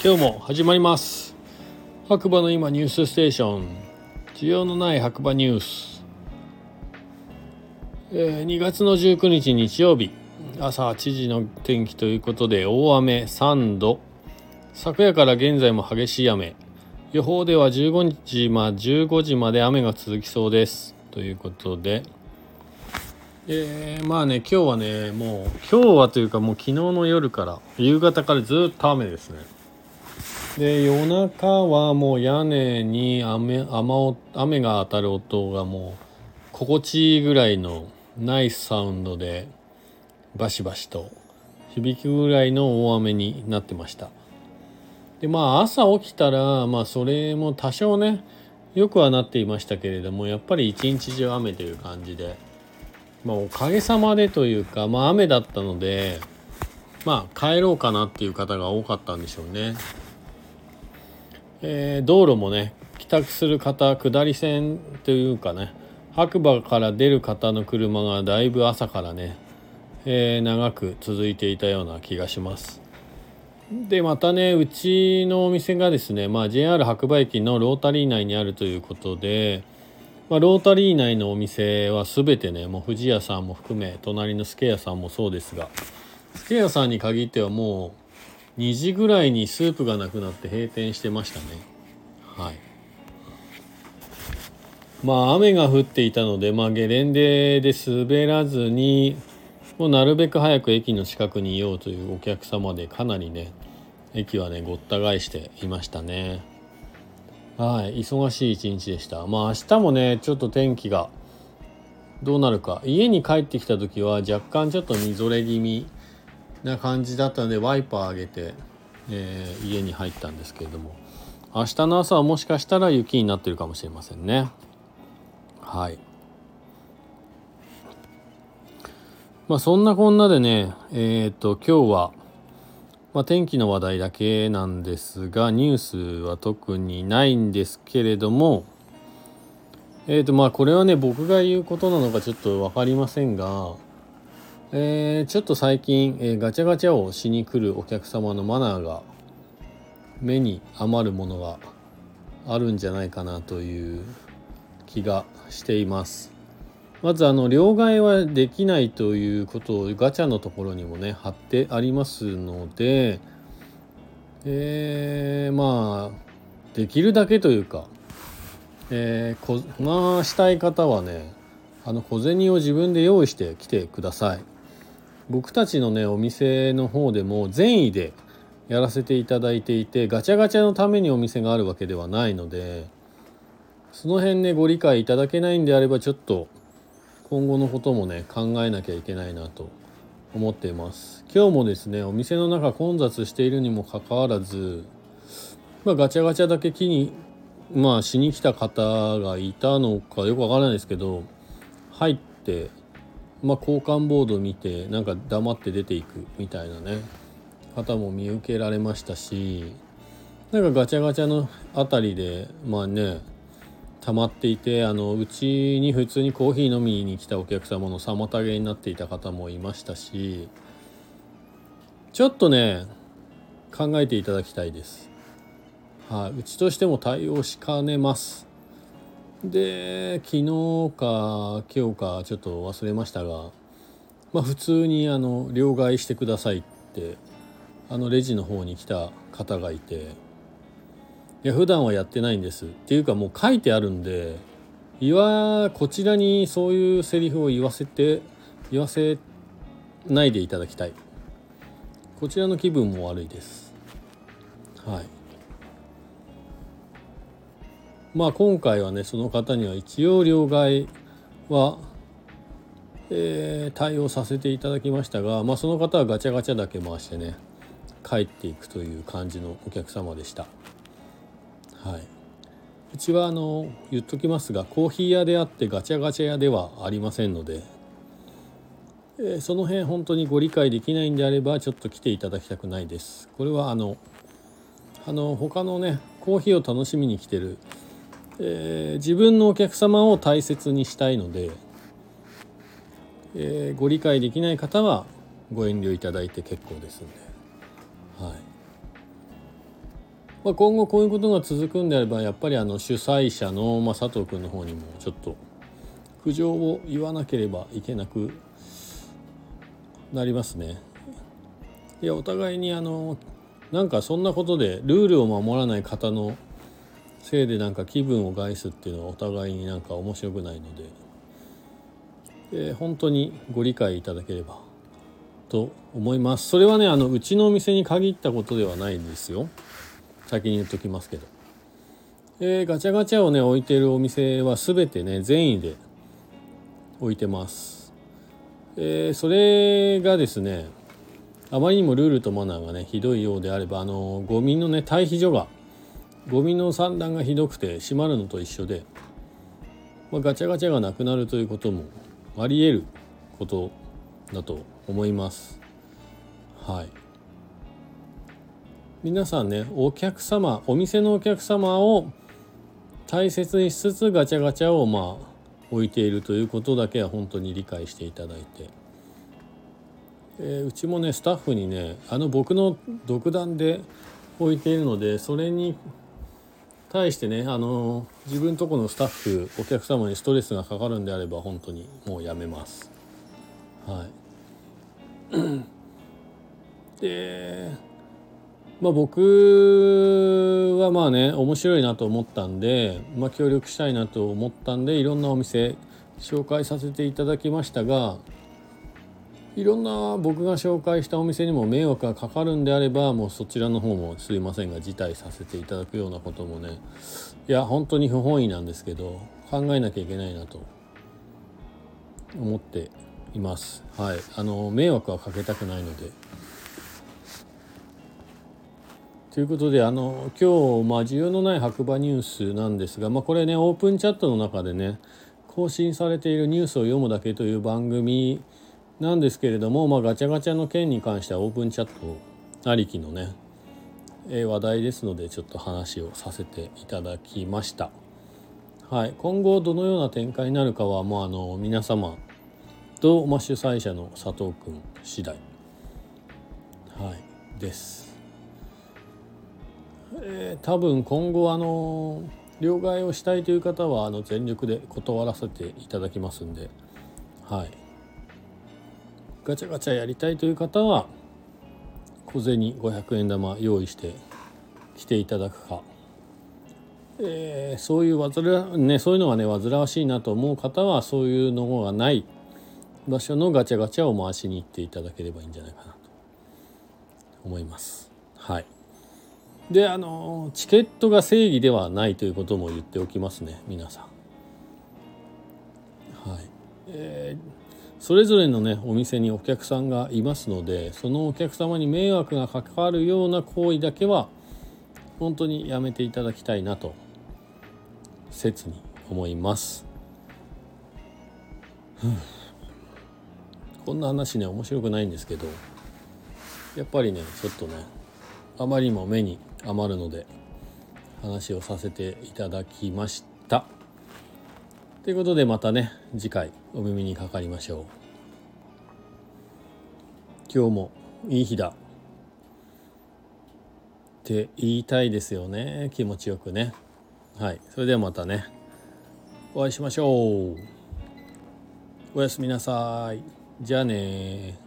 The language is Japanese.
今日も始まります。白馬の今ニュースステーション。需要のない白馬ニュース、えー、2月の19日日曜日。朝8時の天気ということで大雨3度。昨夜から現在も激しい雨。予報では15日、まあ、15時まで雨が続きそうです。ということで。えー、まあね今日はねもう今日はというかもう昨日の夜から夕方からずっと雨ですね。で夜中はもう屋根に雨雨雨が当たる音がもう心地いいぐらいのナイスサウンドでバシバシと響くぐらいの大雨になってましたでまあ朝起きたらまあそれも多少ねよくはなっていましたけれどもやっぱり一日中雨という感じでまあ、おかげさまでというか、まあ、雨だったので、まあ、帰ろうかなっていう方が多かったんでしょうね。えー、道路もね、帰宅する方、下り線というかね、白馬から出る方の車がだいぶ朝からね、えー、長く続いていたような気がします。でまたねうちのお店がですね、まあ、JR 白馬駅のロータリー内にあるということで、まあ、ロータリー内のお店は全てねもう富士屋さんも含め隣の助屋さんもそうですが助屋さんに限ってはもう2時ぐらいにスープがなくなって閉店してましたねはいまあ雨が降っていたので、まあ、ゲレンデで滑らずにもうなるべく早く駅の近くにいようというお客様でかなりね駅はねごった返していましたね。はい、忙しい一日でした。まあ明日もね、ちょっと天気がどうなるか。家に帰ってきた時は若干ちょっとみぞれ気味な感じだったので、ワイパー上げて、えー、家に入ったんですけれども、明日の朝はもしかしたら雪になってるかもしれませんね。はい。まあそんなこんなでね、えっ、と今日はまあ、天気の話題だけなんですがニュースは特にないんですけれどもえーとまあこれはね僕が言うことなのかちょっと分かりませんが、えー、ちょっと最近、えー、ガチャガチャをしに来るお客様のマナーが目に余るものがあるんじゃないかなという気がしています。まずあの両替はできないということをガチャのところにもね貼ってありますのでえ、まあできるだけというか、えー、こまあしたい方はねあの小銭を自分で用意してきてください僕たちのねお店の方でも善意でやらせていただいていてガチャガチャのためにお店があるわけではないのでその辺ねご理解いただけないんであればちょっと今後のこともね考えなきゃいけないなと思っています。今日もですねお店の中混雑しているにもかかわらず、まあ、ガチャガチャだけ木にまあしに来た方がいたのかよくわからないですけど入ってまあ交換ボード見てなんか黙って出ていくみたいなね方も見受けられましたしなんかガチャガチャの辺りでまあね溜まっていてあのうちに普通にコーヒー飲みに来たお客様の妨げになっていた方もいましたしちょっとね考えていただきたいです。はい、うちとしても対応しかねます。で昨日か今日かちょっと忘れましたが、まあ、普通にあの両替してくださいってあのレジの方に来た方がいて。いや普段はやってないんです。っていうかもう書いてあるんで言わこちらにそういうセリフを言わせて言わせないでいただきたい。こちらの気分も悪いです。はい。まあ今回はねその方には一応両替は、えー、対応させていただきましたが、まあ、その方はガチャガチャだけ回してね帰っていくという感じのお客様でした。はい、うちはあの言っときますがコーヒー屋であってガチャガチャ屋ではありませんので、えー、その辺本当にご理解できないんであればちょっと来ていただきたくないです。これはあのあの他のねコーヒーを楽しみに来てる、えー、自分のお客様を大切にしたいので、えー、ご理解できない方はご遠慮いただいて結構ですんで。はいまあ、今後こういうことが続くんであればやっぱりあの主催者の、まあ、佐藤君の方にもちょっと苦情を言わなければいけなくなりますね。いやお互いにあのなんかそんなことでルールを守らない方のせいでなんか気分を害すっていうのはお互いになんか面白くないので、えー、本当にご理解いただければと思います。それはねあのうちのお店に限ったことではないんですよ。先に言っときますけど、えー、ガチャガチャをね置いてるお店は全てね善意で置いてます、えー、それがですねあまりにもルールとマナーがねひどいようであればあのゴミのね退避所がゴミの散乱がひどくて閉まるのと一緒で、まあ、ガチャガチャがなくなるということもありえることだと思います。はい。皆さんねお客様お店のお客様を大切にしつつガチャガチャをまあ置いているということだけは本当に理解していただいて、えー、うちもねスタッフにねあの僕の独断で置いているのでそれに対してねあの自分とこのスタッフお客様にストレスがかかるんであれば本当にもうやめます。はい、でまあ僕はまあね面白いなと思ったんで、まあ、協力したいなと思ったんでいろんなお店紹介させていただきましたがいろんな僕が紹介したお店にも迷惑がかかるんであればもうそちらの方もすいませんが辞退させていただくようなこともねいや本当に不本意なんですけど考えなきゃいけないなと思っています。はい、あの迷惑はかけたくないので。ということであの今日、まあ、需要のない白馬ニュースなんですが、まあ、これねオープンチャットの中でね更新されているニュースを読むだけという番組なんですけれども、まあ、ガチャガチャの件に関してはオープンチャットありきのね、えー、話題ですのでちょっと話をさせていただきました。はい、今後どのような展開になるかはもうあの皆様と、まあ、主催者の佐藤君次第、はい、です。えー、多分今後あの両替をしたいという方はあの全力で断らせていただきますんで、はい、ガチャガチャやりたいという方は小銭500円玉用意して来ていただくか、えー、そういう煩わ、ね、そういうのがね煩わしいなと思う方はそういうのがない場所のガチャガチャを回しに行っていただければいいんじゃないかなと思います。はいであのチケットが正義ではないということも言っておきますね皆さん。はいえーそれぞれのねお店にお客さんがいますのでそのお客様に迷惑がかかるような行為だけは本当にやめていただきたいなと切に思います。こんな話ね面白くないんですけどやっぱりねちょっとねあまりにも目に余るので話をさせていただきました。ということでまたね次回お耳にかかりましょう。今日もいい日だ。って言いたいですよね気持ちよくね。はい。それではまたね。お会いしましょう。おやすみなさい。じゃあね